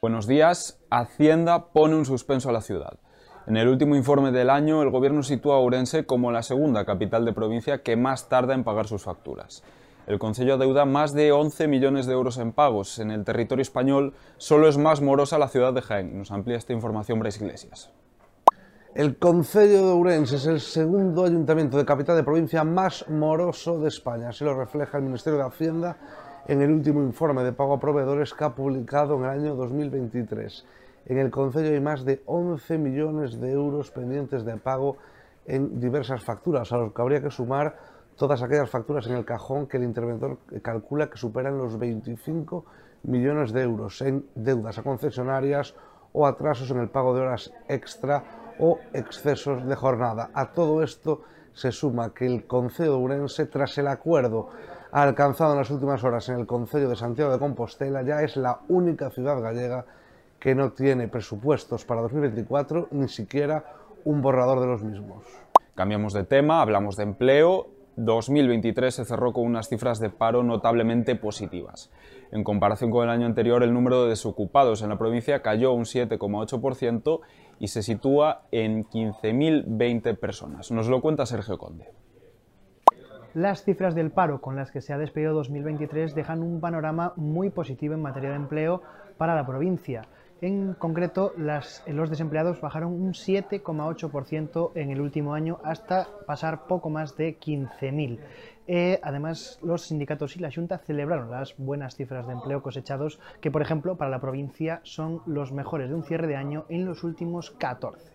Buenos días. Hacienda pone un suspenso a la ciudad. En el último informe del año, el gobierno sitúa a Ourense como la segunda capital de provincia que más tarda en pagar sus facturas. El Consejo adeuda más de 11 millones de euros en pagos. En el territorio español solo es más morosa la ciudad de Jaén. Nos amplía esta información Brais Iglesias. El Concello de Ourense es el segundo ayuntamiento de capital de provincia más moroso de España. Así lo refleja el Ministerio de Hacienda en el último informe de pago a proveedores que ha publicado en el año 2023. En el Concello hay más de 11 millones de euros pendientes de pago en diversas facturas, a los que habría que sumar todas aquellas facturas en el cajón que el interventor calcula que superan los 25 millones de euros en deudas a concesionarias o atrasos en el pago de horas extra o excesos de jornada. A todo esto se suma que el Concejo Urense, tras el acuerdo alcanzado en las últimas horas en el Concejo de Santiago de Compostela, ya es la única ciudad gallega que no tiene presupuestos para 2024, ni siquiera un borrador de los mismos. Cambiamos de tema, hablamos de empleo 2023 se cerró con unas cifras de paro notablemente positivas. En comparación con el año anterior, el número de desocupados en la provincia cayó un 7,8% y se sitúa en 15.020 personas. Nos lo cuenta Sergio Conde. Las cifras del paro con las que se ha despedido 2023 dejan un panorama muy positivo en materia de empleo para la provincia. En concreto, los desempleados bajaron un 7,8% en el último año hasta pasar poco más de 15.000. Eh, además, los sindicatos y la Junta celebraron las buenas cifras de empleo cosechados, que por ejemplo para la provincia son los mejores de un cierre de año en los últimos 14.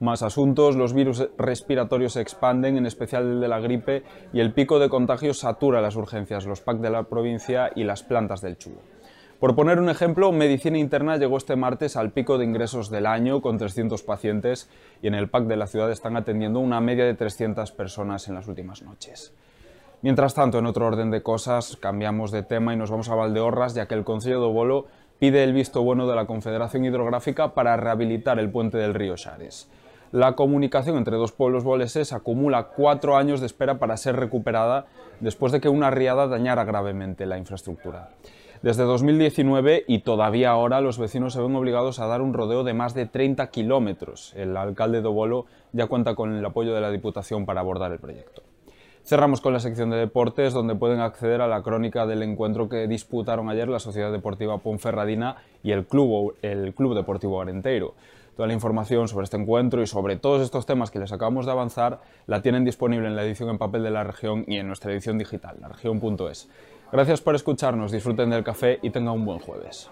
Más asuntos, los virus respiratorios se expanden, en especial el de la gripe, y el pico de contagios satura las urgencias, los PAC de la provincia y las plantas del Chugo. Por poner un ejemplo, Medicina Interna llegó este martes al pico de ingresos del año con 300 pacientes y en el PAC de la ciudad están atendiendo una media de 300 personas en las últimas noches. Mientras tanto, en otro orden de cosas, cambiamos de tema y nos vamos a Valdeorras, ya que el Consejo de Bolo pide el visto bueno de la Confederación Hidrográfica para rehabilitar el puente del río Xares. La comunicación entre dos pueblos boleses acumula cuatro años de espera para ser recuperada después de que una riada dañara gravemente la infraestructura. Desde 2019 y todavía ahora los vecinos se ven obligados a dar un rodeo de más de 30 kilómetros. El alcalde de Bolo ya cuenta con el apoyo de la Diputación para abordar el proyecto. Cerramos con la sección de deportes, donde pueden acceder a la crónica del encuentro que disputaron ayer la Sociedad Deportiva Ponferradina y el Club, el Club Deportivo Arenteiro. Toda la información sobre este encuentro y sobre todos estos temas que les acabamos de avanzar la tienen disponible en la edición en papel de la región y en nuestra edición digital, la región.es. Gracias por escucharnos, disfruten del café y tengan un buen jueves.